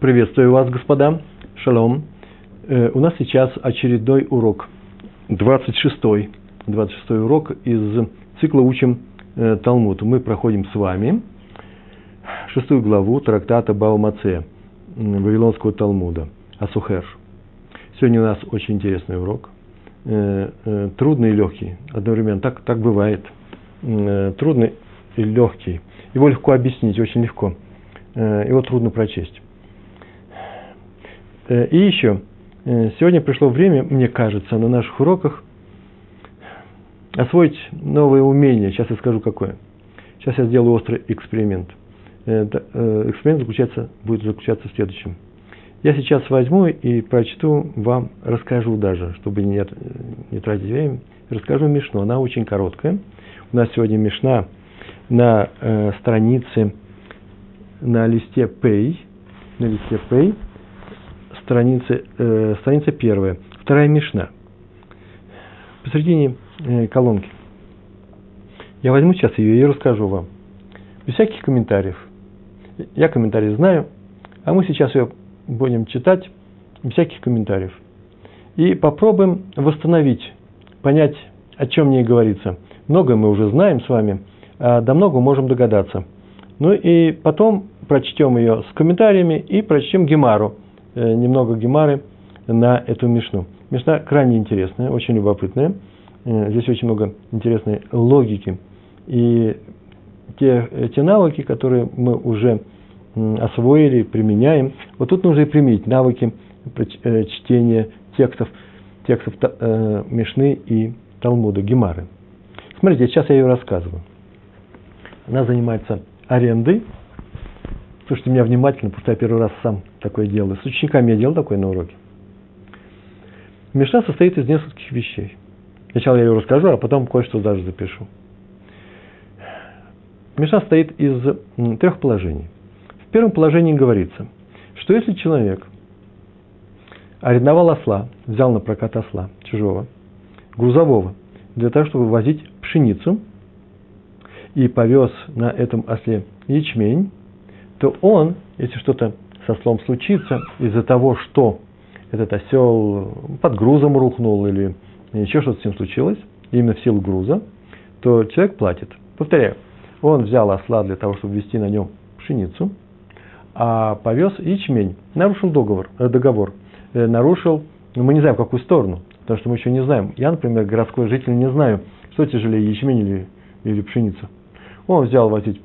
Приветствую вас, господа. Шалом. Э, у нас сейчас очередной урок. 26-й. 26 урок из цикла «Учим э, Талмуд». Мы проходим с вами шестую главу трактата Баумаце, Вавилонского Талмуда, Асухер. Сегодня у нас очень интересный урок. Э, трудный и легкий одновременно. Так, так бывает. Трудный и легкий. Его легко объяснить, очень легко. Его трудно прочесть. Э, и еще, э, сегодня пришло время, мне кажется, на наших уроках освоить новое умение. Сейчас я скажу, какое. Сейчас я сделаю острый эксперимент. Эксперимент заключается, будет заключаться в следующем. Я сейчас возьму и прочту вам, расскажу даже, чтобы не, не тратить время, расскажу Мишну. Она очень короткая. У нас сегодня Мишна на э, странице, на листе Pay, на листе Pay, страница, э, страница первая, вторая Мишна, посередине э, колонки. Я возьму сейчас ее и расскажу вам. Без всяких комментариев. Я комментарии знаю, а мы сейчас ее будем читать без всяких комментариев. И попробуем восстановить, понять, о чем мне говорится. Многое мы уже знаем с вами, а до многого можем догадаться. Ну и потом прочтем ее с комментариями и прочтем Гемару – немного гемары на эту мишну. Мишна крайне интересная, очень любопытная. Э, здесь очень много интересной логики. И те, те навыки, которые мы уже освоили, применяем, вот тут нужно и применить навыки э, чтения текстов, текстов Мишны и Талмуда, Гемары. Смотрите, сейчас я ее рассказываю. Она занимается арендой Слушайте меня внимательно, потому что я первый раз сам такое делаю. С учениками я делал такое на уроке. Мишна состоит из нескольких вещей. Сначала я ее расскажу, а потом кое-что даже запишу. Мишна состоит из трех положений. В первом положении говорится, что если человек арендовал осла, взял на прокат осла чужого, грузового, для того, чтобы возить пшеницу, и повез на этом осле ячмень, то он, если что-то со слом случится из-за того, что этот осел под грузом рухнул или еще что-то с ним случилось, именно в силу груза, то человек платит. Повторяю, он взял осла для того, чтобы вести на нем пшеницу, а повез ячмень, нарушил договор, э, договор э, нарушил, ну, мы не знаем, в какую сторону, потому что мы еще не знаем. Я, например, городской житель, не знаю, что тяжелее, ячмень или, или пшеница. Он взял возить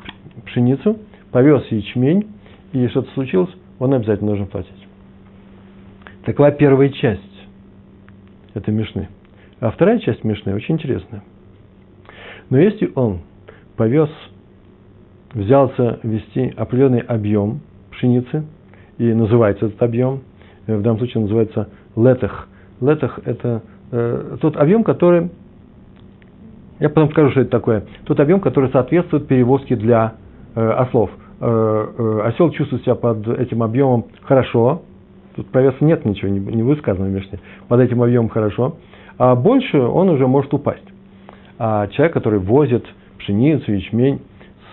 пшеницу, повез ячмень, и что-то случилось, он обязательно должен платить. Такова первая часть этой Мишны. А вторая часть Мишны очень интересная. Но если он повез, взялся вести определенный объем пшеницы, и называется этот объем, э, в данном случае называется летах. Летах – это э, тот объем, который, я потом скажу, что это такое, тот объем, который соответствует перевозке для ослов. Э, э, осел чувствует себя под этим объемом хорошо, тут про вес нет ничего, не, высказано в Мишне, под этим объемом хорошо, а больше он уже может упасть. А человек, который возит пшеницу, ячмень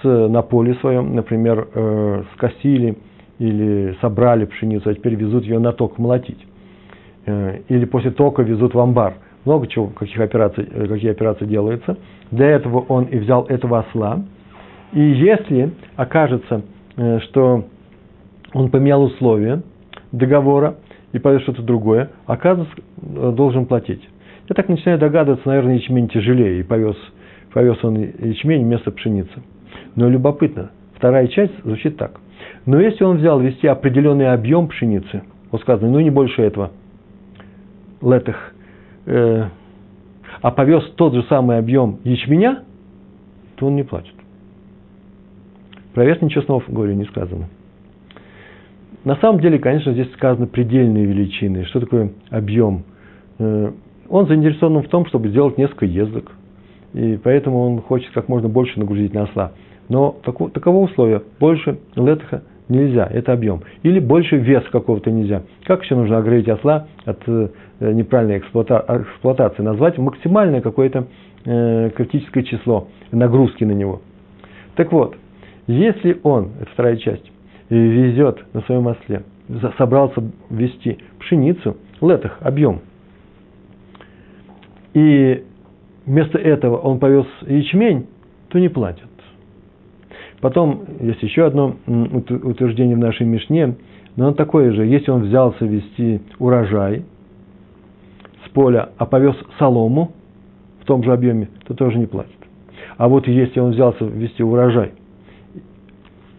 с, на поле своем, например, э, скосили или собрали пшеницу, а теперь везут ее на ток молотить, э, или после тока везут в амбар, много чего, каких операций, э, какие операции делаются. Для этого он и взял этого осла, и если окажется, э, что он поменял условия договора и повез что-то другое, оказывается, э, должен платить. Я так начинаю догадываться, наверное, ячмень тяжелее, и повез, повез он ячмень вместо пшеницы. Но любопытно, вторая часть звучит так. Но если он взял вести определенный объем пшеницы, вот сказано, ну не больше этого, летых, э, а повез тот же самый объем ячменя, то он не платит. Про вес ничего снова говорю не сказано. На самом деле, конечно, здесь сказаны предельные величины. Что такое объем? Э, он заинтересован в том, чтобы сделать несколько ездок. И поэтому он хочет как можно больше нагрузить на осла. Но таково, таково условие. Больше летха нельзя, это объем. Или больше вес какого-то нельзя. Как еще нужно оградить осла от э, неправильной эксплуата, эксплуатации? Назвать максимальное какое-то э, критическое число нагрузки на него. Так вот, если он, это вторая часть, везет на своем осле собрался вести пшеницу, летах, объем, и вместо этого он повез ячмень, то не платит. Потом есть еще одно утверждение в нашей Мишне, но оно такое же. Если он взялся вести урожай с поля, а повез солому в том же объеме, то тоже не платит. А вот если он взялся вести урожай,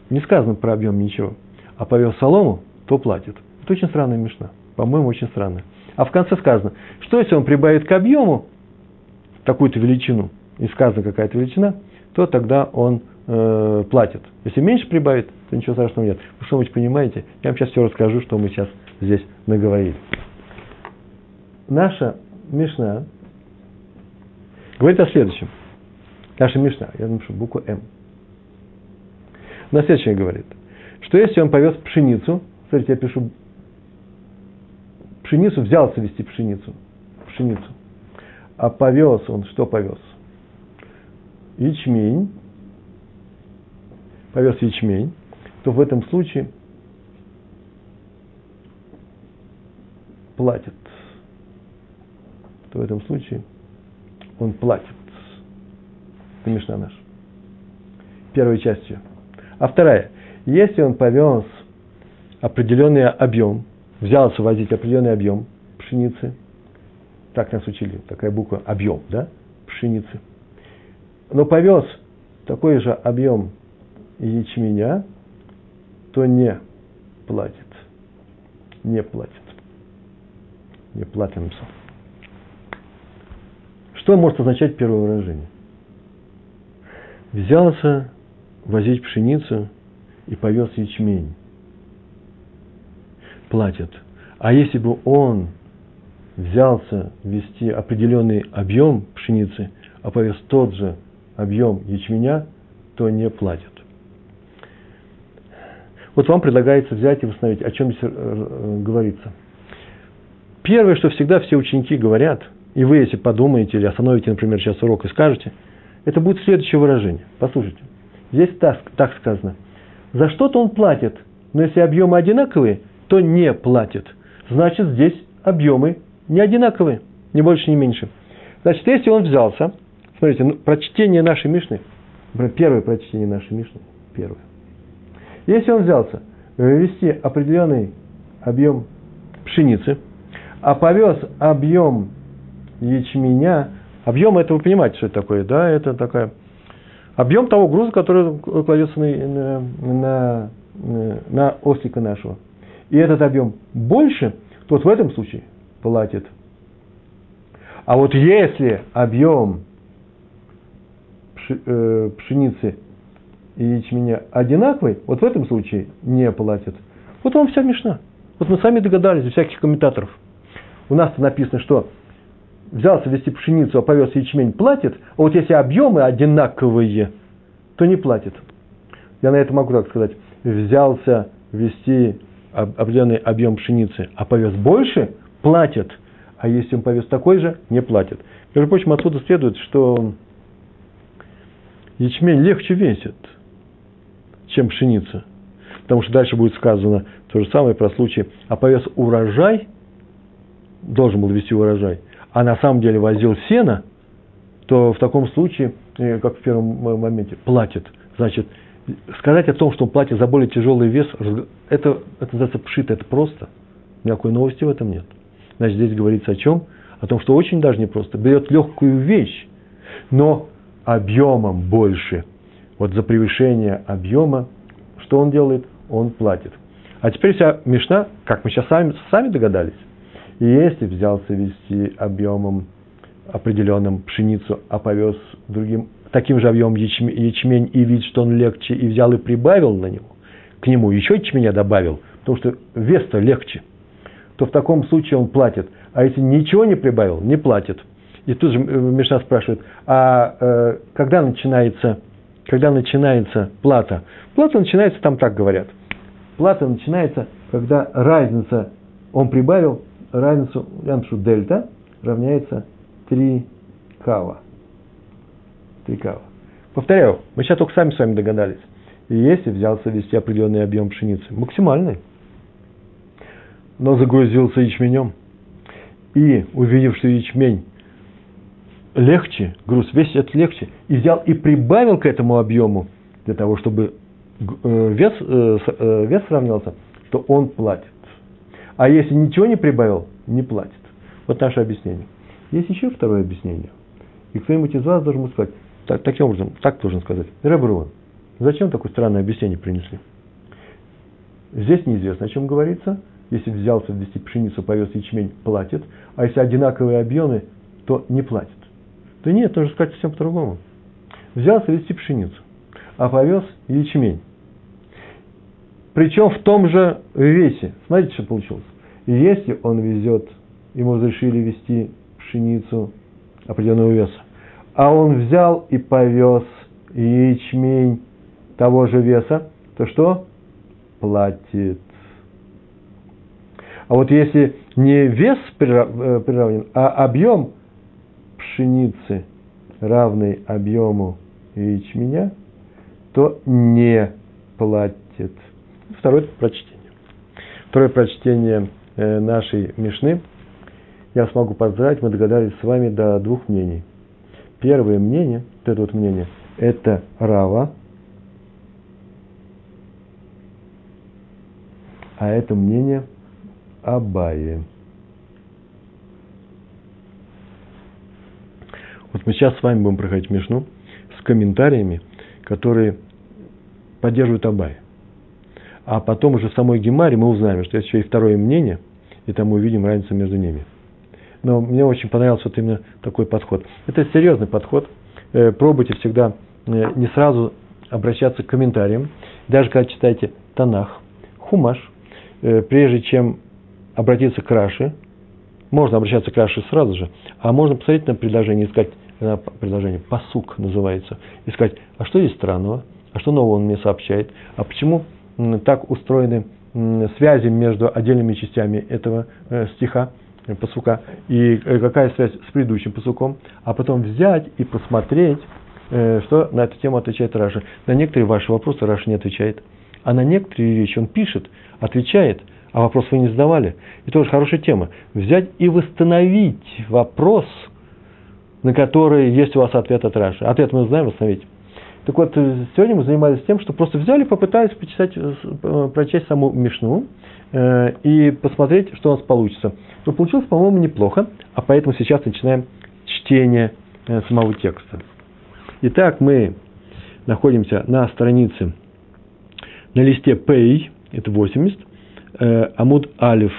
не сказано про объем ничего, а повез солому, то платит. Это очень странная мешна. По-моему, очень странная. А в конце сказано, что если он прибавит к объему такую-то величину, и сказано какая-то величина, то тогда он э, платит. Если меньше прибавит, то ничего страшного нет. Вы что-нибудь понимаете? Я вам сейчас все расскажу, что мы сейчас здесь наговорили. Наша Мишна говорит о следующем. Наша Мишна, я напишу букву М. На следующее говорит, что если он повез пшеницу, смотрите, я пишу пшеницу, взялся вести пшеницу, пшеницу, а повез он, что повез? Ячмень, повез ячмень, то в этом случае платит. То в этом случае он платит. Это Мишна наш. Первой частью. А вторая. Если он повез определенный объем, взялся возить определенный объем пшеницы, так нас учили, такая буква объем, да, пшеницы, но повез такой же объем ячменя, то не платит. Не платит. Не платимся. Что может означать первое выражение? Взялся возить пшеницу и повез ячмень. Платит. А если бы он взялся вести определенный объем пшеницы, а повез тот же объем ячменя, то не платит. Вот вам предлагается взять и восстановить, о чем здесь э, э, говорится. Первое, что всегда все ученики говорят, и вы, если подумаете или остановите, например, сейчас урок и скажете, это будет следующее выражение. Послушайте. Здесь так, так сказано. За что-то он платит, но если объемы одинаковые, то не платит. Значит, здесь объемы не одинаковые, ни больше, ни меньше. Значит, если он взялся, смотрите, ну, прочтение нашей Мишны, первое прочтение нашей Мишны, первое. Если он взялся ввести определенный объем пшеницы, а повез объем ячменя, объем это вы понимаете, что это такое, да, это такая объем того груза, который кладется на, на, на, на ослика нашего. И этот объем больше, то вот в этом случае платит. А вот если объем э, пшеницы и ячменя одинаковый, вот в этом случае не платит. Вот вам вся мешна. Вот мы сами догадались, без всяких комментаторов. У нас написано, что взялся вести пшеницу, а повез ячмень, платит, а вот если объемы одинаковые, то не платит. Я на это могу так сказать. Взялся вести определенный объем пшеницы, а повез больше, платит. А если он повез такой же, не платит. Между прочим, отсюда следует, что ячмень легче весит – чем пшеница. Потому что дальше будет сказано то же самое про случай, а повез урожай, должен был вести урожай, а на самом деле возил сено, то в таком случае, э, как в первом моменте, платит. Значит, сказать о том, что он платит за более тяжелый вес, это, это называется пшит, это просто. Никакой новости в этом нет. Значит, здесь говорится о чем? О том, что очень даже непросто. Берет легкую вещь, но объемом больше – вот за превышение объема, что он делает? Он платит. А теперь вся Мишна, как мы сейчас сами, сами догадались, если взялся вести объемом определенным пшеницу, а повез другим таким же объемом ячмень, ячмень и вид, что он легче, и взял и прибавил на него, к нему еще ячменя добавил, потому что вес-то легче, то в таком случае он платит. А если ничего не прибавил, не платит. И тут же Мишна спрашивает, а э, когда начинается когда начинается плата. Плата начинается, там так говорят. Плата начинается, когда разница, он прибавил разницу, я напишу дельта, равняется 3 кава. 3 кава. Повторяю, мы сейчас только сами с вами догадались. И если взялся вести определенный объем пшеницы, максимальный, но загрузился ячменем. И, увидев, что ячмень легче, груз весит это легче, и взял и прибавил к этому объему, для того, чтобы э, вес, э, э, вес сравнялся, то он платит. А если ничего не прибавил, не платит. Вот наше объяснение. Есть еще второе объяснение. И кто-нибудь из вас должен сказать, так, таким образом, так должен сказать, Ребрун, зачем такое странное объяснение принесли? Здесь неизвестно, о чем говорится. Если взялся ввести пшеницу, повез ячмень, платит. А если одинаковые объемы, то не платит. Да нет, нужно сказать совсем по-другому. Взялся вести пшеницу, а повез ячмень. Причем в том же весе. Смотрите, что получилось. Если он везет, ему разрешили вести пшеницу определенного веса, а он взял и повез ячмень того же веса, то что? Платит. А вот если не вес э, приравнен, а объем пшеницы, равный объему ячменя, то не платит. Второе прочтение. Второе прочтение нашей Мишны. Я смогу поздравить, мы догадались с вами до двух мнений. Первое мнение, вот это вот мнение, это Рава, а это мнение Абайи. Вот мы сейчас с вами будем проходить Мишну с комментариями, которые поддерживают Абай. А потом уже в самой Гемаре мы узнаем, что есть еще и второе мнение, и там мы увидим разницу между ними. Но мне очень понравился вот именно такой подход. Это серьезный подход. Э, пробуйте всегда э, не сразу обращаться к комментариям. Даже когда читаете Танах, Хумаш, э, прежде чем обратиться к Раши, можно обращаться к Раши сразу же, а можно посмотреть на предложение, искать предложение, посук называется, искать, а что здесь странного, а что нового он мне сообщает, а почему так устроены связи между отдельными частями этого э, стиха, э, пасука, и э, какая связь с предыдущим пасуком, а потом взять и посмотреть, что на эту тему отвечает Раши. На некоторые ваши вопросы Раши не отвечает, а на некоторые вещи он пишет, отвечает, а вопрос вы не задавали. И тоже хорошая тема. Взять и восстановить вопрос, на который есть у вас ответ от Раши. Ответ мы знаем восстановить. Так вот, сегодня мы занимались тем, что просто взяли, попытались почитать, э, прочесть саму Мишну э, и посмотреть, что у нас получится. Но получилось, по-моему, неплохо, а поэтому сейчас начинаем чтение э, самого текста. Итак, мы находимся на странице, на листе Пей, это 80, э, Амуд Алиф,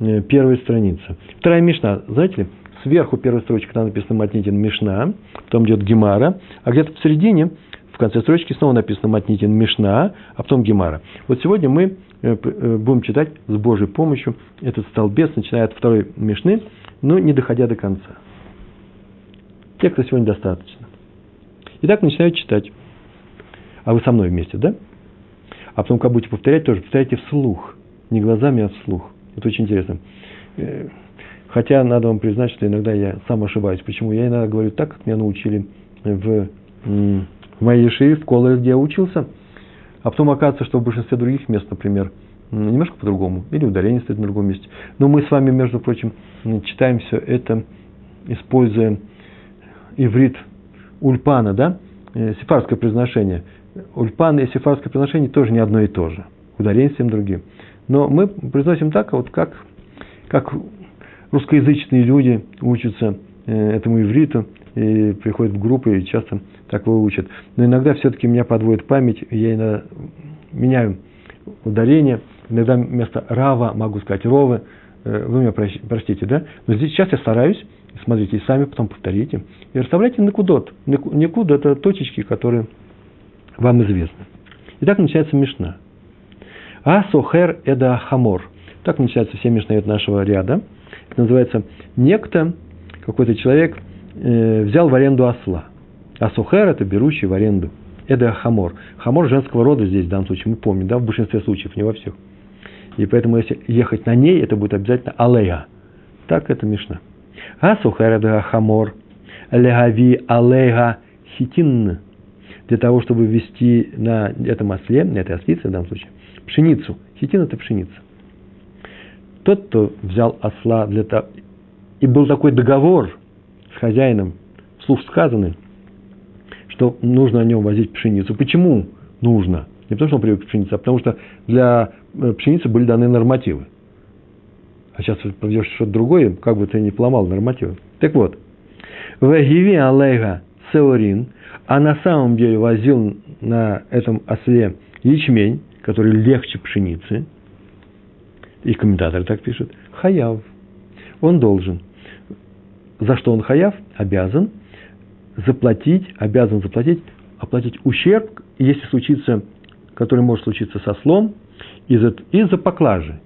э, первая страница. Вторая Мишна, знаете ли, сверху первой строчки там написано Матнитин Мишна, потом идет Гемара, а где-то в середине, в конце строчки снова написано Матнитин Мишна, а потом Гемара. Вот сегодня мы э, э, будем читать с Божьей помощью этот столбец, начиная от второй Мишны, но не доходя до конца. Текста сегодня достаточно. Итак, начинаю читать. А вы со мной вместе, да? А потом, как будете повторять, тоже повторяйте вслух. Не глазами, а вслух. Это очень интересно. Э, хотя надо вам признать, что иногда я сам ошибаюсь. Почему? Я иногда говорю так, как меня научили в, в моей шее, в колледже, где я учился. А потом оказывается, что в большинстве других мест, например, немножко по-другому. Или ударение стоит на другом месте. Но мы с вами, между прочим, читаем все это, используя иврит ульпана, да, э, сефарское произношение. Ульпан и сефарское произношение тоже не одно и то же. Ударение всем другим. Но мы произносим так, вот как, как русскоязычные люди учатся э, этому ивриту, и приходят в группы и часто так его учат. Но иногда все-таки меня подводит память, я иногда меняю ударение, иногда вместо рава могу сказать ровы, э, вы меня простите, да? Но здесь сейчас я стараюсь, смотрите, и сами потом повторите, и расставляйте на кудот. Некуд – это точечки, которые вам известны. Итак, начинается Мишна. השוכר את החמור. Так начинаются все משניות нашего ряда. Это называется некто, какой-то человек, э, взял в аренду осла. А сухер – это берущий в аренду. את החמור. Хамор женского рода здесь в данном случае, мы помним, да, в большинстве случаев, не во всех. И поэтому, если ехать на ней, это будет обязательно עליה. Так это Мишна. השוכר את החמור. Легави алега хитин. Для того, чтобы ввести на этом осле, на этой ослице в данном случае, пшеницу. Хитин – это пшеница. тот, кто взял осла для того, и был такой договор с хозяином, вслух сказанный, что нужно о нем возить пшеницу. Почему нужно? Не потому, что он привык к пшенице, а потому что для э, пшеницы были даны нормативы. А сейчас проведешь что-то другое, как бы ты ни поломал нормативы. Так вот, Вагиви алейга сеорин, а на самом деле возил на этом осле ячмень, который легче пшеницы, и комментаторы так пишут, хаяв. Он должен. За что он хаяв? Обязан заплатить, обязан заплатить, оплатить ущерб, если случится, который может случиться со слом, из-за, из-за поклажи.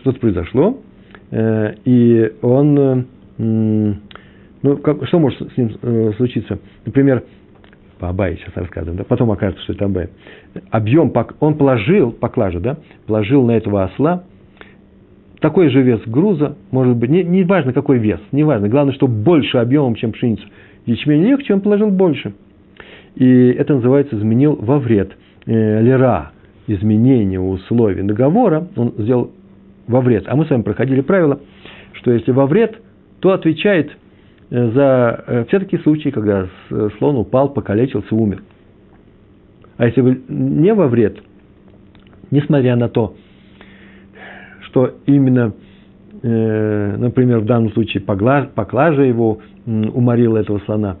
Что-то произошло, э, и он, э, ну, как, что может с ним э, случиться? Например, по Абае сейчас рассказываем, да? потом окажется, что это Абай. Объем, он положил, поклажа, да, положил на этого осла такой же вес груза, может быть, не, не важно какой вес, не важно, главное, что больше объемом, чем пшеница. Ячмень легче, он положил больше. И это называется изменил во вред. Э, лера, изменение условий договора, он сделал во вред. А мы с вами проходили правило, что если во вред, то отвечает э, за э, все такие случаи, когда слон упал, покалечился, умер. А если не во вред, несмотря на то, что именно, э, например, в данном случае поклажа, поклажа его уморила этого слона.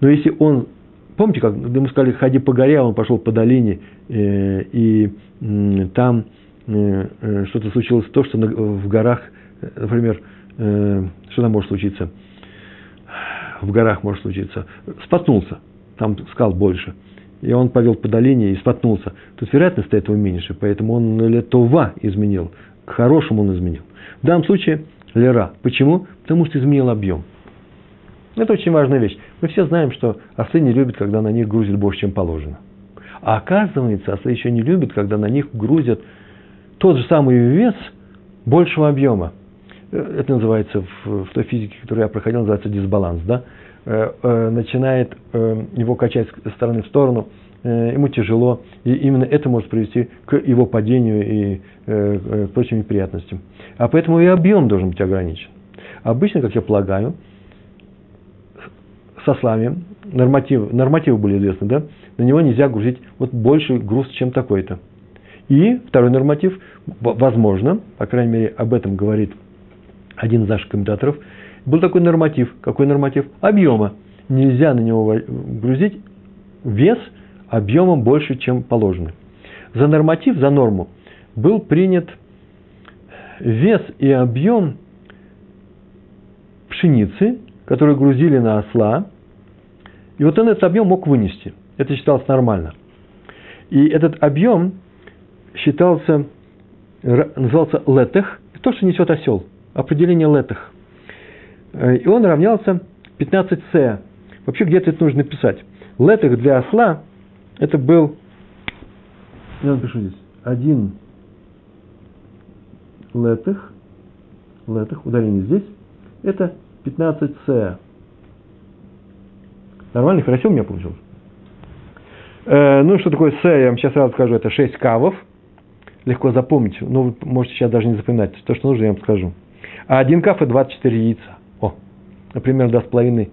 Но если он, помните, как мы сказали, ходи по горе, а он пошел по долине, э, и э, там э, э, что-то случилось, то, что на, в горах, например, э, что там может случиться? В горах может случиться. Споткнулся, там скал больше – и он повел по долине и споткнулся. Тут вероятность этого меньше, поэтому он летова изменил, к хорошему он изменил. В данном случае лера. Почему? Потому что изменил объем. Это очень важная вещь. Мы все знаем, что ослы не любят, когда на них грузят больше, чем положено. А оказывается, ослы еще не любят, когда на них грузят тот же самый вес большего объема. Э, это называется в, в той физике, которую я проходил, называется дисбаланс. Да? Э, э, начинает э, его качать с стороны в сторону, ему тяжело, и именно это может привести к его падению и к прочим неприятностям. А поэтому и объем должен быть ограничен. Обычно, как я полагаю, со слами нормативы, нормативы были известны, да? На него нельзя грузить вот больше груз, чем такой-то. И второй норматив, возможно, по крайней мере, об этом говорит один из наших комментаторов – был такой норматив. Какой норматив? Объема. Нельзя на него грузить вес объемом больше, чем положено. За норматив, за норму был принят вес и объем пшеницы, которую грузили на осла, и вот он этот объем мог вынести. Это считалось нормально. И этот объем считался, назывался летех, то, что несет осел. Определение летех. Э, и он равнялся 15С. Вообще где-то это нужно написать. Летых для осла это был, я напишу здесь, один летых, летых, ударение здесь, это 15С. Нормально, хорошо у меня получилось? Э, ну, что такое С, я вам сейчас сразу скажу, это 6 кавов. Легко запомнить, но вы можете сейчас даже не запоминать. То, что нужно, я вам скажу. А один каф – это 24 яйца например, даст половины,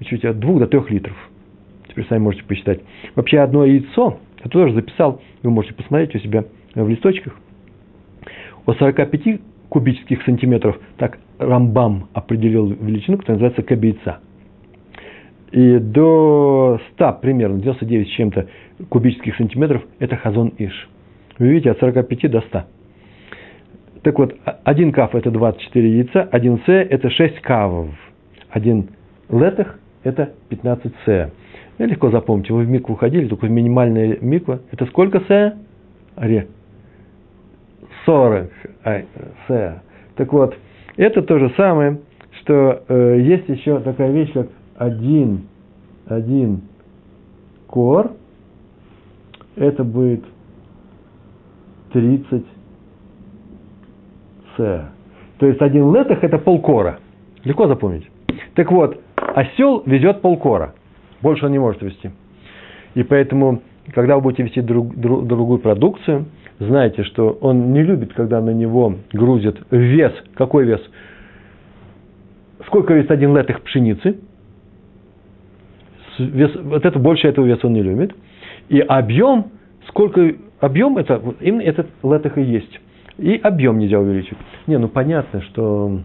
чуть от двух до трех литров. Теперь сами можете посчитать. Вообще одно яйцо, я тоже записал, вы можете посмотреть у себя в листочках, от 45 кубических сантиметров, так Рамбам определил величину, которая называется кабейца. И до 100 примерно, 99 с чем-то кубических сантиметров – это хазон иш. Вы видите, от 45 до 100. Так вот, один каф – это 24 яйца, один с – это 6 кавов – один летых – это 15 с. Я легко запомните, вы в микву ходили, только минимальная миква. Это сколько с? Аре. 40 с. Так вот, это то же самое, что э, есть еще такая вещь, как один, один кор. Это будет 30 с. То есть один летах – это полкора. Легко запомнить. Так вот, осел везет полкора. Больше он не может вести. И поэтому, когда вы будете вести друг, друг, другую продукцию, знаете, что он не любит, когда на него грузят вес. Какой вес? Сколько весит один летых пшеницы? Вес, вот это больше этого веса он не любит. И объем, сколько объем, это именно этот летых и есть. И объем нельзя увеличить. Не, ну понятно, что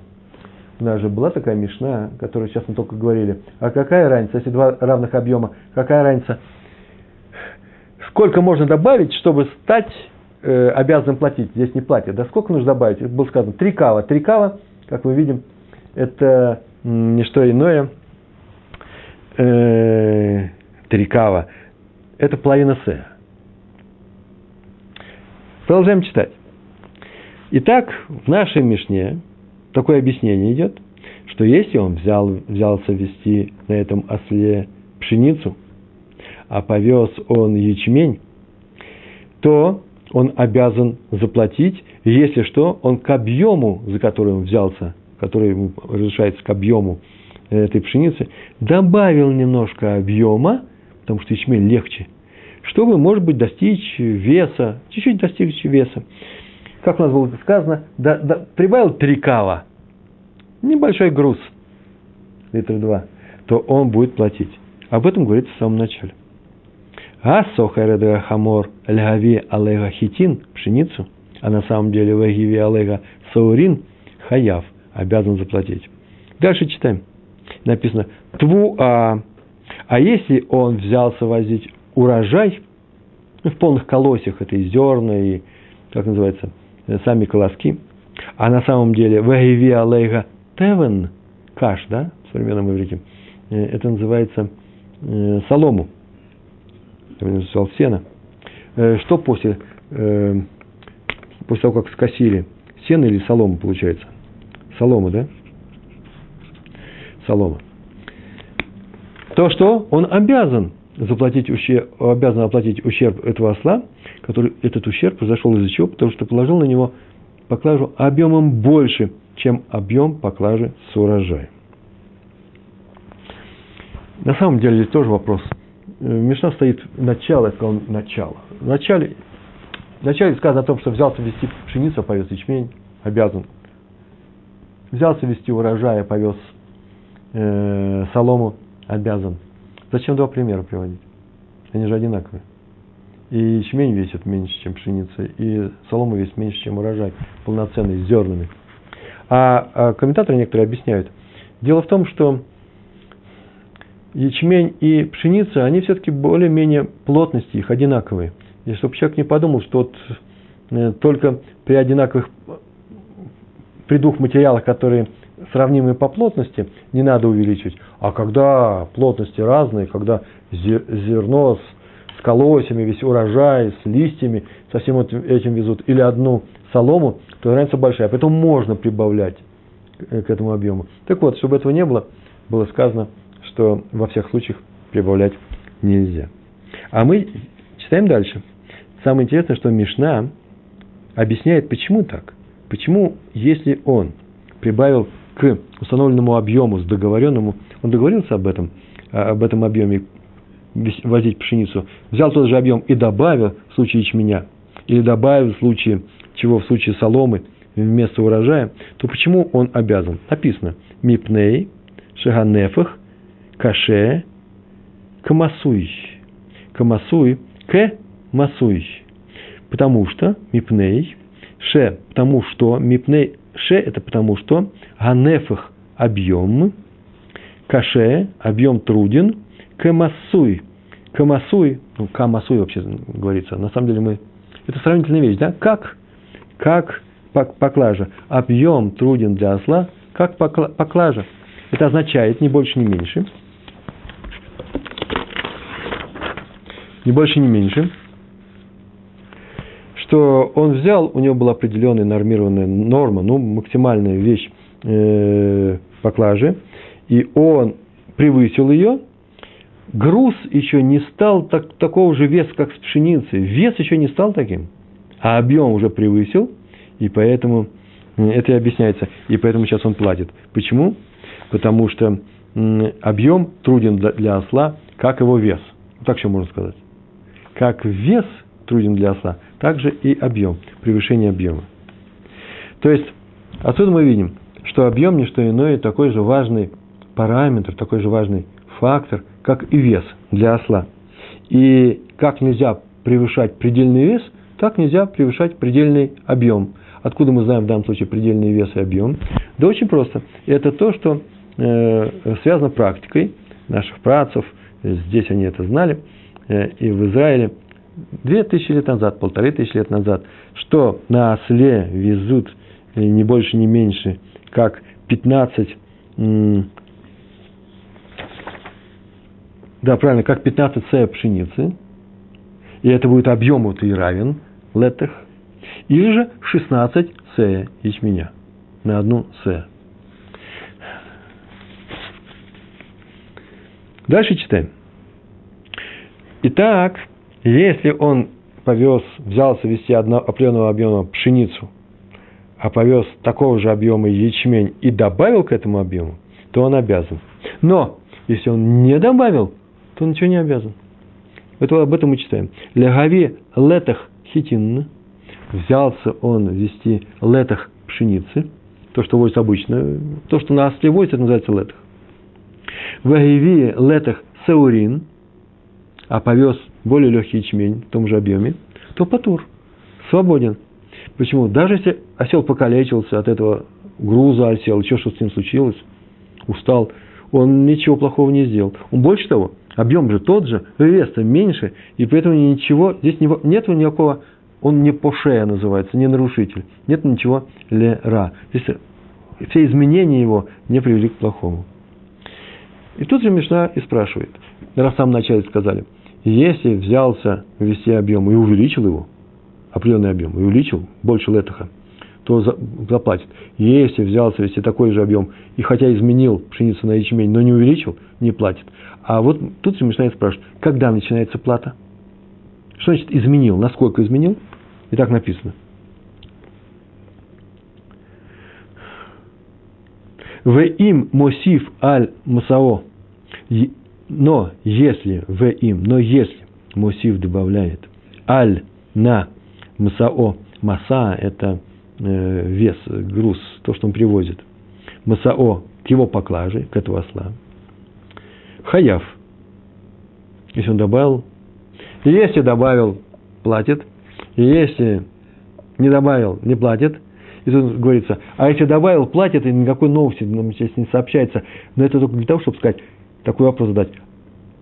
у нас же была такая мешна, которую сейчас мы только говорили. А какая разница, если два равных объема, какая разница? Сколько можно добавить, чтобы стать э, обязанным платить? Здесь не платят. Да сколько нужно добавить? Это было сказано, три кава. Три кава, как мы видим, это не что иное. Э, три кава. Это половина сея. Продолжаем читать. Итак, в нашей Мишне такое объяснение идет, что если он взял, взялся вести на этом осле пшеницу, а повез он ячмень, то он обязан заплатить, если что, он к объему, за который он взялся, который ему разрешается к объему этой пшеницы, добавил немножко объема, потому что ячмень легче, чтобы, может быть, достичь веса, чуть-чуть достичь веса как у нас было сказано, да, да, прибавил три кава, небольшой груз, литр два, то он будет платить. Об этом говорится в самом начале. А сохареда хамор льгави алега хитин, пшеницу, а на самом деле вагиви алега саурин, хаяв, обязан заплатить. Дальше читаем. Написано, тву а, а если он взялся возить урожай, в полных колосьях, это и зерна, и, как называется, сами колоски, а на самом деле вагиви алейга тевен каш, да, в современном иврите, э, это называется э, солому. Я написал сено. Э, что после, э, после того, как скосили? Сено или солому получается? Солома, да? Солома. То, что он обязан заплатить ущерб, обязан оплатить ущерб этого осла, который, этот ущерб произошел из-за чего? Потому что положил на него поклажу объемом больше, чем объем поклажи с урожая. На самом деле здесь тоже вопрос. Э, Мишна стоит начало, я сказал начало. В начале, начале сказано о том, что взялся вести пшеницу, повез ячмень, обязан. Взялся вести урожай, повез э, солому, обязан. Зачем два примера приводить? Они же одинаковые. И ячмень весит меньше, чем пшеница, и солома весит меньше, чем урожай, полноценный, с зернами. А, а комментаторы некоторые объясняют. Дело в том, что ячмень и пшеница, они все-таки более-менее плотности их одинаковые. И чтобы человек не подумал, что вот э, только при одинаковых, при двух материалах, которые сравнимые по плотности, не надо увеличивать. А когда плотности разные, когда зерно с, с колосьями, весь урожай, с листьями, со всем этим везут, или одну солому, то разница большая. Поэтому можно прибавлять к этому объему. Так вот, чтобы этого не было, было сказано, что во всех случаях прибавлять нельзя. А мы читаем дальше. Самое интересное, что Мишна объясняет, почему так. Почему, если он прибавил к установленному объему, с договоренному, он договорился об этом, а, об этом объеме возить пшеницу, взял тот же объем и добавил в случае ячменя, или добавил в случае чего, в случае соломы вместо урожая, то почему он обязан? Написано «Мипней, шаганефах, каше, камасуй». Камасуй, к масуй. Потому что, мипней, ше, потому что, мипней, ше, это потому что, ганефах объем, каше, объем труден, камасуй. Камасуй, ну, камасуй вообще говорится, на самом деле мы, это сравнительная вещь, да? Как, как поклажа. Объем труден для осла, как поклажа. Это означает ни больше, ни меньше. Ни больше, ни меньше. Что он взял, у него была определенная нормированная норма, ну, максимальная вещь э, поклажи, и он превысил ее, груз еще не стал так, такого же веса, как с пшеницей. Вес еще не стал таким, а объем уже превысил, и поэтому это и объясняется, и поэтому сейчас он платит. Почему? Потому что объем труден для осла, как его вес. Так еще можно сказать. Как вес труден для осла, также и объем, превышение объема. То есть, отсюда мы видим, что объем не что иное, такой же важный параметр, такой же важный фактор, как и вес для осла. И как нельзя превышать предельный вес, так нельзя превышать предельный объем. Откуда мы знаем в данном случае предельный вес и объем? Да очень просто. Это то, что э, связано практикой наших працев. Здесь они это знали. Э, и в Израиле две тысячи лет назад, полторы тысячи лет назад, что на осле везут э, не больше, не меньше, как 15 да, правильно, как 15 сея пшеницы, и это будет объем вот и равен летах, или же 16 сея ячменя на одну сея. Дальше читаем. Итак, если он повез, взялся вести одно, определенного объема пшеницу, а повез такого же объема ячмень и добавил к этому объему, то он обязан. Но, если он не добавил, то ничего не обязан. Это, об этом мы читаем. Легави летах хитин. Взялся он вести летах пшеницы. То, что возится обычно. То, что на осле возится, это называется летах. Вагиви летах саурин. А повез более легкий ячмень в том же объеме. То патур. Свободен. Почему? Даже если осел покалечился от этого груза осел, еще что с ним случилось, устал, он ничего плохого не сделал. Он больше того, Объем же тот же, вес меньше, и поэтому ничего, здесь нет никакого, он не пошея называется, не нарушитель. Нет ничего лера. Здесь все изменения его не привели к плохому. И тут же Мишна и спрашивает, раз в самом начале сказали, если взялся ввести объем и увеличил его, определенный объем, и увеличил больше летаха, то заплатит. Если взялся вести такой же объем, и хотя изменил пшеницу на ячмень, но не увеличил, не платит. А вот тут же начинает спрашивать, когда начинается плата? Что значит изменил? Насколько изменил? И так написано. В им мосив аль масао. Но если, в им, но если мосив добавляет аль на масао, маса – это э, вес, груз, то, что он привозит, масао к его поклаже, к этому осла – хаяв. Если он добавил, если добавил, платит, если не добавил, не платит. И тут говорится, а если добавил, платит, и никакой новости нам здесь не сообщается. Но это только для того, чтобы сказать, такой вопрос задать.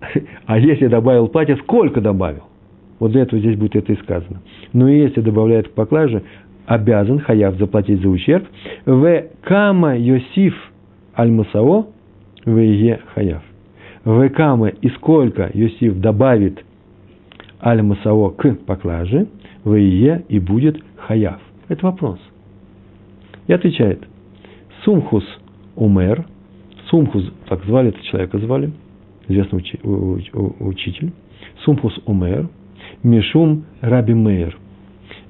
А если добавил, платит, сколько добавил? Вот для этого здесь будет это и сказано. Но если добавляет к поклаже, обязан хаяв заплатить за ущерб. В кама Йосиф аль-Масао в е хаяв. Векамы и сколько Йосиф добавит аль-масао к поклаже, вее и будет хаяв. Это вопрос. И отвечает, Сумхус умер, Сумхус, так звали этого человека звали, известный учи, учитель, Сумхус умер, Мишум Раби Мейер.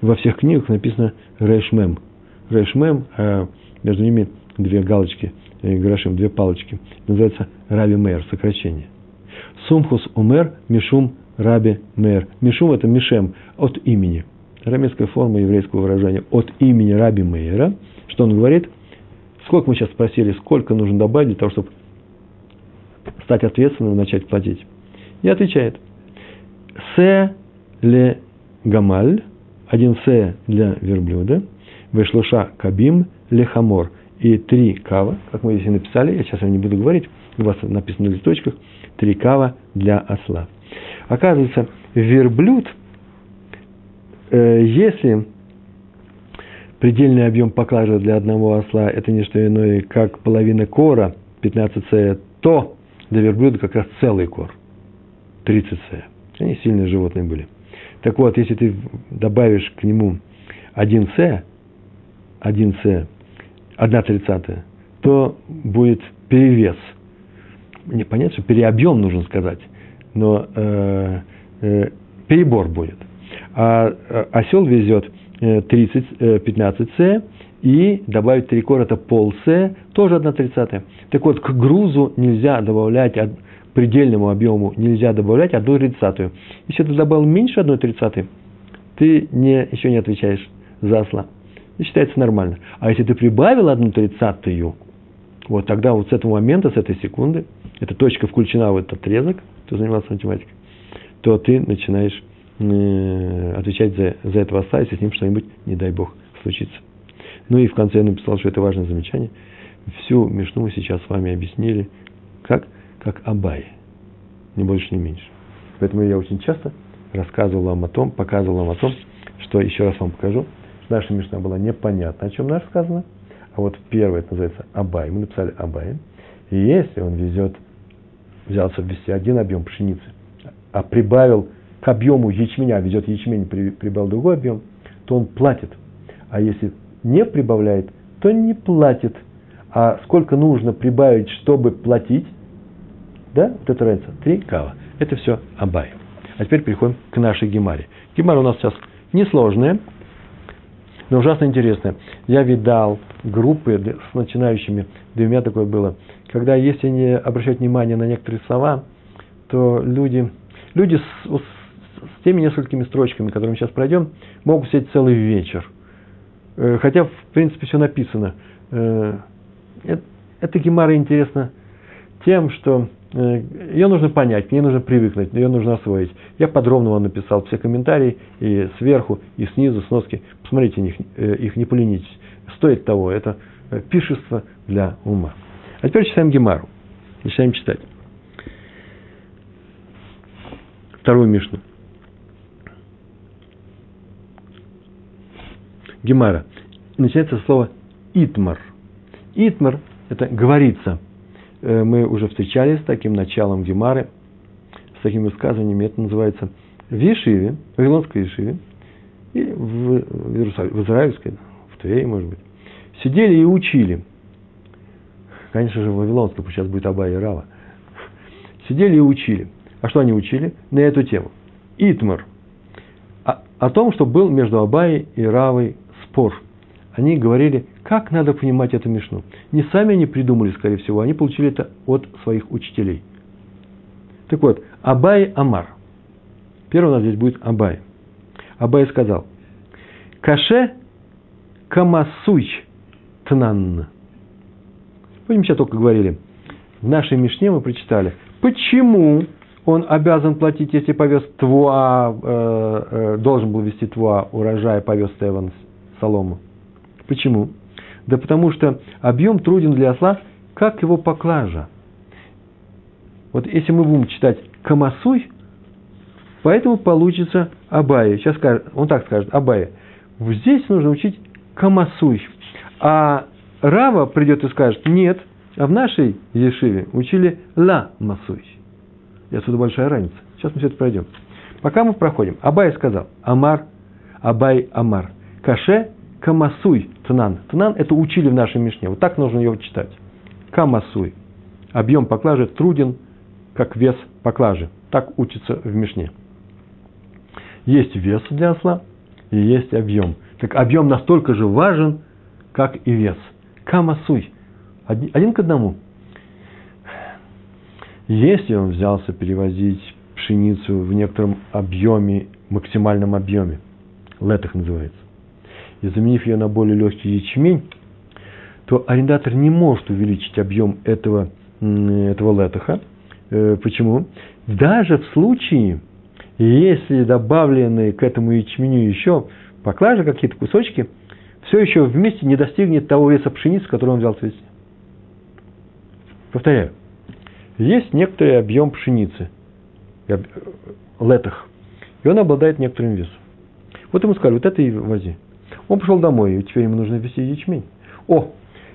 Во всех книгах написано Рейшмем. Рейшмем, а между ними две галочки, э, грошим, две палочки. Называется Раби Мейер, сокращение. Сумхус умер мишум Раби Мейер. Мишум – это мишем, от имени. Арамейская форма еврейского выражения от имени Раби Мейера. Что он говорит? Сколько мы сейчас спросили, сколько нужно добавить для того, чтобы стать ответственным и начать платить? И отвечает. Се ле гамаль, один се для верблюда, вышлуша кабим лехамор – и три кава, как мы здесь и написали, я сейчас вам не буду говорить, у вас написано на листочках, три кава для осла. Оказывается, верблюд, э, если предельный объем поклажи для одного осла – это не что иное, как половина кора, 15 с, то для верблюда как раз целый кор, 30 с. Они сильные животные были. Так вот, если ты добавишь к нему один с, один с, одна тридцатая, то будет перевес. Не понятно, что переобъем нужно сказать, но э, э, перебор будет. А э, осел везет 30, э, 15 э, с и добавить три кор, это пол с, тоже одна тридцатая. Так вот, к грузу нельзя добавлять, предельному объему нельзя добавлять одну тридцатую. Если ты добавил меньше одной тридцатой, ты не, еще не отвечаешь за осла. И считается нормально. А если ты прибавил одну тридцатую, вот тогда вот с этого момента, с этой секунды, эта точка включена в этот отрезок, кто занимался математикой, то ты начинаешь отвечать за, за этого осла, если с ним что-нибудь, не дай бог, случится. Ну и в конце я написал, что это важное замечание. Всю Мишну мы сейчас с вами объяснили, как, как Абай, ни больше, ни меньше. Поэтому я очень часто рассказывал вам о том, показывал вам о том, что, еще раз вам покажу, наша Мишна была непонятна, о чем наш сказано, а вот первое, это называется Абай, мы написали Абай, и если он везет, взялся ввести один объем пшеницы, а прибавил к объему ячменя, везет ячмень, прибавил другой объем, то он платит. А если не прибавляет, то не платит. А сколько нужно прибавить, чтобы платить? Да, вот это разница. Три кава. Это все Абай. А теперь переходим к нашей гемаре. Гемара у нас сейчас несложная, но ужасно интересная. Я видал группы с начинающими, у меня такое было, когда если не обращать внимание на некоторые слова, то люди, люди с, с, теми несколькими строчками, которые мы сейчас пройдем, могут сидеть целый вечер. Э, хотя, в принципе, все написано. Э, эта гемара интересна тем, что э, ее нужно понять, к ней нужно привыкнуть, ее нужно освоить. Я подробно вам написал все комментарии, и сверху, и снизу, сноски. Посмотрите их, их не поленитесь. Стоит того, это пишество для ума. А теперь читаем Гемару. Начинаем читать. Вторую Мишну. Гемара. Начинается слово Итмар. Итмар – это говорится. Э, мы уже встречались с таким началом Гемары, с такими высказываниями. Это называется в Ешиве, в Вавилонской Ешиве, и в, в, Иерусалим, в Израильской, в Твее, может быть. Сидели и учили. Конечно же, в Вавилонской, потому сейчас будет Аба и Рава. Сидели и учили. А что они учили? На эту тему. Итмар. О, о том, что был между Абай и Равой спор. Они говорили, как надо понимать эту мишну. Не сами они придумали, скорее всего, они получили это от своих учителей. Так вот, Абай Амар. Первый у нас здесь будет Абай. Абай сказал, Каше камасуй тнан. Помните, сейчас только говорили. В нашей Мишне мы прочитали, почему он обязан платить, если повез твуа, э, э, должен был вести твуа урожая, повез Эванс солому. Почему? Да потому что объем труден для осла, как его поклажа. Вот если мы будем читать Камасуй, поэтому получится Абая. Сейчас скажет, он так скажет, Абая. Здесь нужно учить Камасуй. А Рава придет и скажет, нет, а в нашей Ешиве учили Ла Масуй. И отсюда большая разница. Сейчас мы все это пройдем. Пока мы проходим. Абай сказал, Амар, Абай, Амар. Каше камасуй тнан. Тнан – это учили в нашей Мишне. Вот так нужно его читать. Камасуй. Объем поклажи труден, как вес поклажи. Так учится в Мишне. Есть вес для осла и есть объем. Так объем настолько же важен, как и вес. Камасуй. Один, к одному. Если он взялся перевозить пшеницу в некотором объеме, максимальном объеме, летах называется, и заменив ее на более легкий ячмень, то арендатор не может увеличить объем этого, этого летаха. Э, почему? Даже в случае, если добавленные к этому ячменю еще поклажи, какие-то кусочки, все еще вместе не достигнет того веса пшеницы, который он взял вести. Повторяю. Есть некоторый объем пшеницы, э, летах, и он обладает некоторым весом. Вот ему сказали, вот это и вози. Он пошел домой, и теперь ему нужно ввести ячмень. О,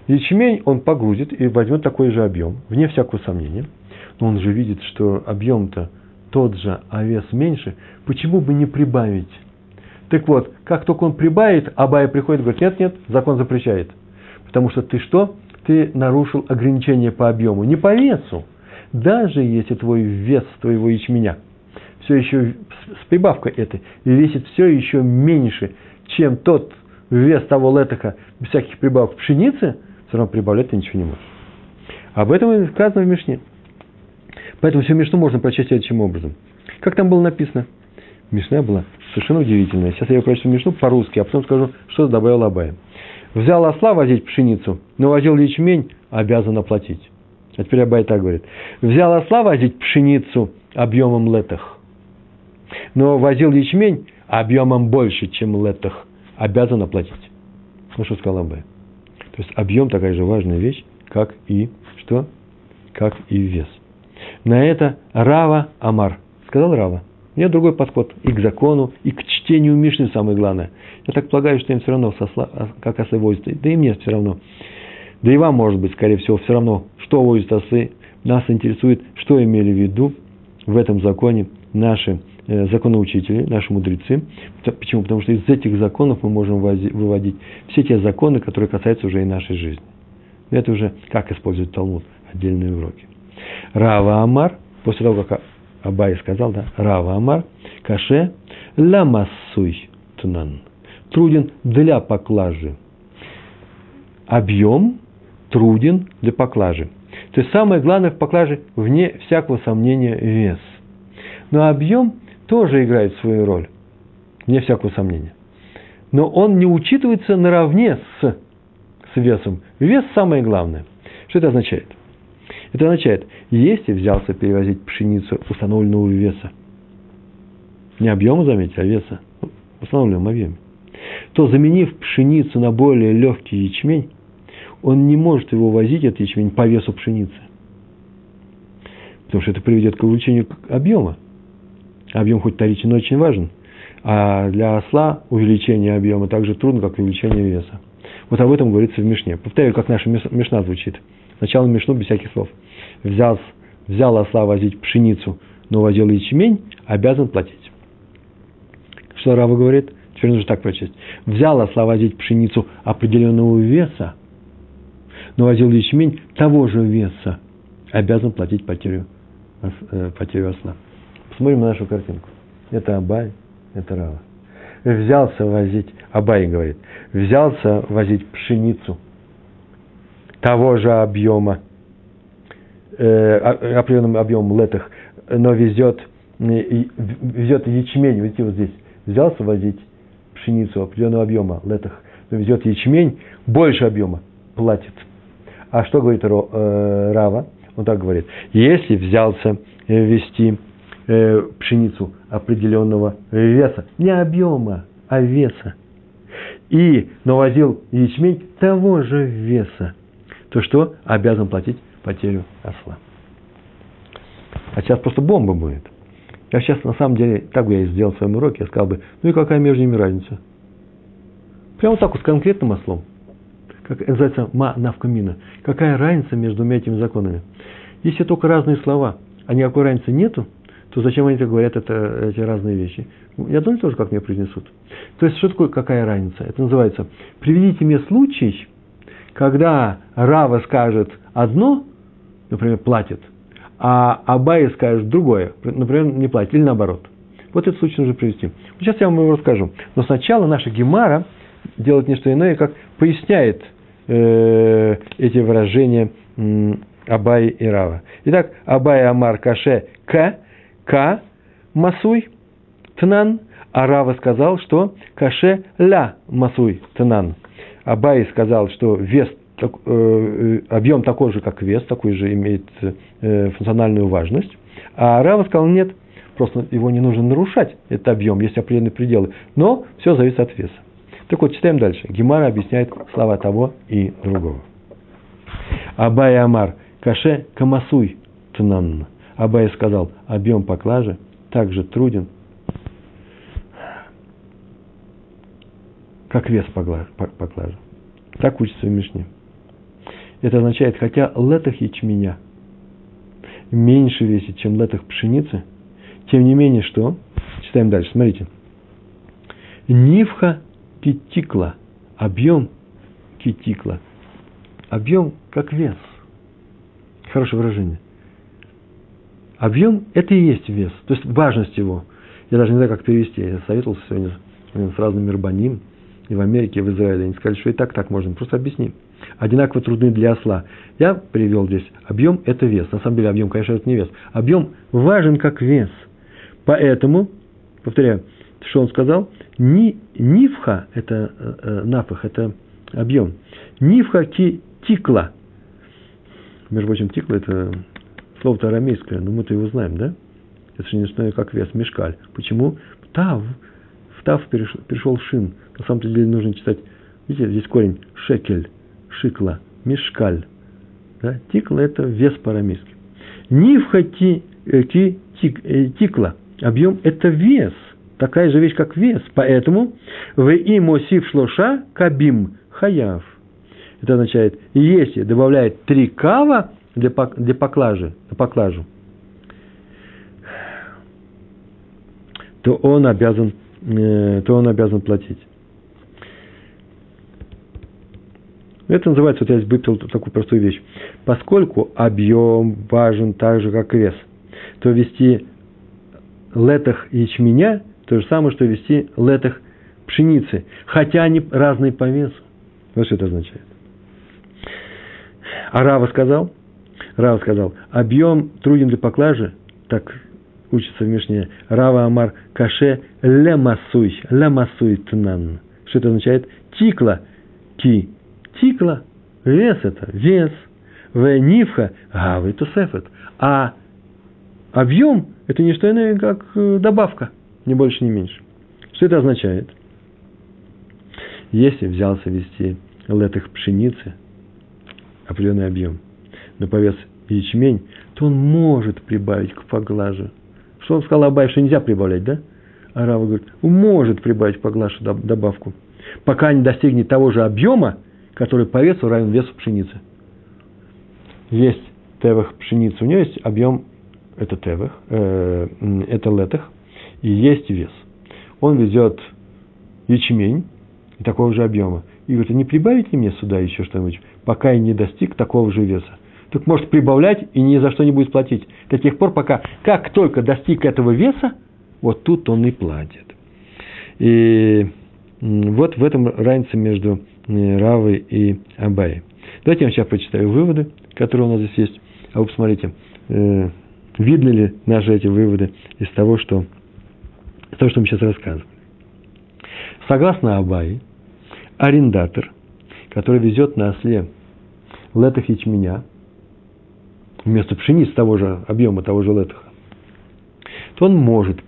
ячмень он погрузит и возьмет такой же объем, вне всякого сомнения. Но он же видит, что объем-то тот же, а вес меньше. Почему бы не прибавить? Так вот, как только он прибавит, Абай приходит и говорит, нет, нет, закон запрещает. Потому что ты что? Ты нарушил ограничение по объему, не по весу. Даже если твой вес твоего ячменя все еще с прибавкой этой весит все еще меньше, чем тот вес того летоха без всяких прибавок пшеницы, все равно прибавлять ты ничего не можешь. Об этом и сказано в Мишне. Поэтому всю Мишну можно прочесть следующим образом. Как там было написано? Мишна была совершенно удивительная. Сейчас я прочту Мишну по-русски, а потом скажу, что добавил Абай. Взял осла возить пшеницу, но возил ячмень, обязан оплатить. А теперь Абай так говорит. Взял осла возить пшеницу объемом летах, но возил ячмень объемом больше, чем летах, обязан оплатить. Ну, что сказал Абай. То есть объем такая же важная вещь, как и что? Как и вес. На это Рава Амар. Сказал Рава. Нет другой подход и к закону, и к чтению Мишны самое главное. Я так полагаю, что им все равно, сосла, как осы возят. Да и мне все равно. Да и вам, может быть, скорее всего, все равно, что возят осы. Нас интересует, что имели в виду в этом законе наши законоучители, наши мудрецы. Почему? Потому что из этих законов мы можем выводить все те законы, которые касаются уже и нашей жизни. Это уже как использовать Талмуд, отдельные уроки. Рава Амар, после того, как Абай сказал, да, Рава Амар, каше ламасуй тунан. Труден для поклажи. Объем труден для поклажи. То есть самое главное в поклаже, вне всякого сомнения, вес. Но объем тоже играет свою роль, вне всякого сомнения. Но он не учитывается наравне с, с весом. Вес самое главное. Что это означает? Это означает, если взялся перевозить пшеницу установленного веса, не объема, заметьте, а веса, в установленном объеме, то заменив пшеницу на более легкий ячмень, он не может его возить, этот ячмень, по весу пшеницы. Потому что это приведет к увеличению объема. Объем хоть вторичный, но очень важен. А для осла увеличение объема так же трудно, как увеличение веса. Вот об этом говорится в Мишне. Повторяю, как наша Мишна звучит. Сначала Мишну без всяких слов. Взял, взял осла возить пшеницу, но возил ячмень, обязан платить. Что Рава говорит? Теперь нужно так прочесть. Взял осла возить пшеницу определенного веса, но возил ячмень того же веса, обязан платить потерю, э, потерю осла. Посмотрим на нашу картинку. Это Абай, это Рава. Взялся возить, Абай говорит, взялся возить пшеницу – того же объема, э, определенным объемом летых, но везет, везет ячмень, видите, вот здесь, взялся возить пшеницу определенного объема летых, но везет ячмень, больше объема платит. А что говорит э, Рава? Он так говорит. Если взялся вести э, пшеницу определенного веса, не объема, а веса, и навозил ячмень того же веса, то что? Обязан платить потерю осла. А сейчас просто бомба будет. Я сейчас, на самом деле, так бы я и сделал в своем уроке, я сказал бы, ну и какая между ними разница? Прямо вот так вот с конкретным ослом. Как называется ма навкамина. Какая разница между этими законами? Если только разные слова, а никакой разницы нету, то зачем они так говорят это, эти разные вещи? Я думаю, тоже как мне произнесут. То есть, что такое какая разница? Это называется, приведите мне случай, когда Рава скажет одно, например, платит, а Абай скажет другое, например, не платит, или наоборот. Вот этот случай нужно привести. Сейчас я вам его расскажу. Но сначала наша Гемара делает не что иное, как поясняет э, эти выражения э, Абай и Рава. Итак, Абай Амар Каше К, К, Масуй, Тнан, а Рава сказал, что Каше Ля Масуй, Тнан. Абай сказал, что вес, э, э, объем такой же, как вес, такой же имеет э, функциональную важность. А Рава сказал, нет, просто его не нужно нарушать, этот объем, есть определенные пределы. Но все зависит от веса. Так вот, читаем дальше. Гемара объясняет слова того и другого. Абай Амар, каше камасуй тнан. Абай сказал, объем поклажи также труден, как вес поклажи. Так учится в Мишне. Это означает, хотя летах ячменя меньше весит, чем летах пшеницы, тем не менее, что? Читаем дальше, смотрите. Нивха китикла. Объем китикла. Объем как вес. Хорошее выражение. Объем – это и есть вес. То есть важность его. Я даже не знаю, как перевести. Я советовался сегодня с разными рабаним и в Америке, и в Израиле. Они сказали, что и так так можно. Просто объясни. Одинаково трудны для осла. Я привел здесь объем – это вес. На самом деле объем, конечно, это не вес. Объем важен как вес. Поэтому, Повторяю, что он сказал? Ни, нивха, это э, э нафах, это объем. Нивха ки тикла. Между прочим, тикла это слово-то арамейское, но мы-то его знаем, да? Это же не что как вес, мешкаль. Почему? Тав. В тав перешел, перешел шин. На самом деле нужно читать, видите, здесь корень шекель, шикла, мешкаль. Да? Тикла это вес по-арамейски. Нивха ти, э, ти, тик, э, тикла. Объем это вес. Такая же вещь, как вес. Поэтому в имосив шлоша кабим хаяв. Это означает, если добавляет три кава для, для поклажи, для поклажу, то он обязан, э, то он обязан платить. Это называется, вот я выпил такую простую вещь. Поскольку объем важен так же, как вес, то вести летах ячменя то же самое, что вести летах пшеницы, хотя они разные по весу. Вот что это означает. А Рава сказал, Рава сказал, объем труден для поклажи, так учится в Мишне, Рава Амар Каше лемасуй, лемасуй тнан. Что это означает? Тикла, ки, тикла, вес это, вес, в нивха, гавы тусефет. А объем – это не что иное, как э, добавка, ни больше, ни меньше. Что это означает? Если взялся вести летых пшеницы, определенный объем, на повес ячмень, то он может прибавить к поглаже. Что он сказал Абай, что нельзя прибавлять, да? А Рава говорит, может прибавить к поглаже добавку, пока не достигнет того же объема, который по весу равен весу пшеницы. Есть тевах пшеницы, у нее есть объем, это тевах, э, это летах, и есть вес. Он везет ячмень такого же объема. И говорит, а не прибавить ли мне сюда еще что-нибудь, пока я не достиг такого же веса? Так может прибавлять и ни за что не будет платить. До тех пор, пока, как только достиг этого веса, вот тут он и платит. И вот в этом разница между э, Равой и Абай. Давайте я сейчас прочитаю выводы, которые у нас здесь есть. А вы посмотрите, э, видны ли наши эти выводы из того, что, из того, что мы сейчас рассказываем. Согласно Абай, арендатор, который везет на осле летах ячменя, вместо пшеницы того же объема, того же летаха, то он может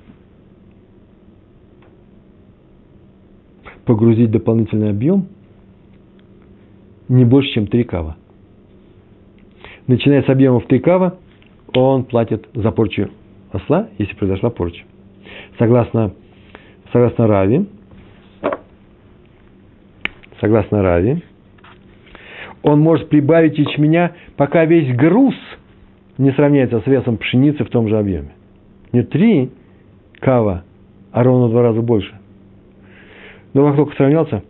погрузить дополнительный объем не больше, чем 3 кава. Начиная с объемов 3 кава, он платит за порчу осла, если произошла порча. Согласно, согласно Рави, согласно Рави, он может прибавить ячменя, пока весь груз не сравняется с весом пшеницы в том же объеме. Не три кава, а ровно в два раза больше. Но как только сравнялся,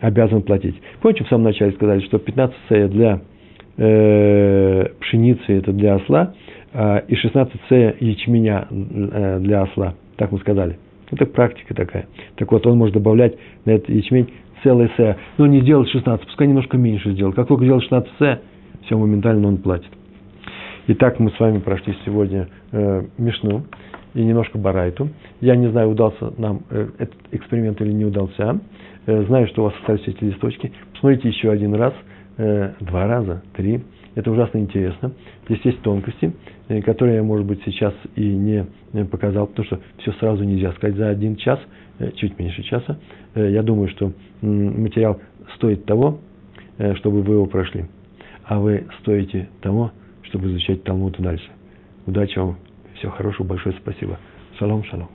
обязан платить. Помните, в самом начале сказали, что 15 сея для э, пшеницы – это для осла, э, и 16 сея ячменя э, для осла. Так мы сказали. Это практика такая. Так вот, он может добавлять на этот ячмень целый сея. Но не сделать 16, пускай немножко меньше сделать. Как только сделать 16 сея, все, моментально он платит. Итак, мы с вами прошли сегодня э, Мишну и немножко Барайту. Я не знаю, удался нам э, этот эксперимент или не удался. Э, знаю, что у вас остались эти листочки. Посмотрите еще один раз, э, два раза, три. Это ужасно интересно. Здесь есть тонкости, э, которые я, может быть, сейчас и не показал, потому что все сразу нельзя сказать за один час, э, чуть меньше часа. Э, я думаю, что э, материал стоит того, э, чтобы вы его прошли. А вы стоите того, чтобы изучать Талмуд дальше. Удачи вам, всего хорошего, большое спасибо. Шалом, шалом.